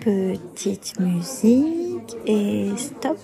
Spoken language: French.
petite musique et stop.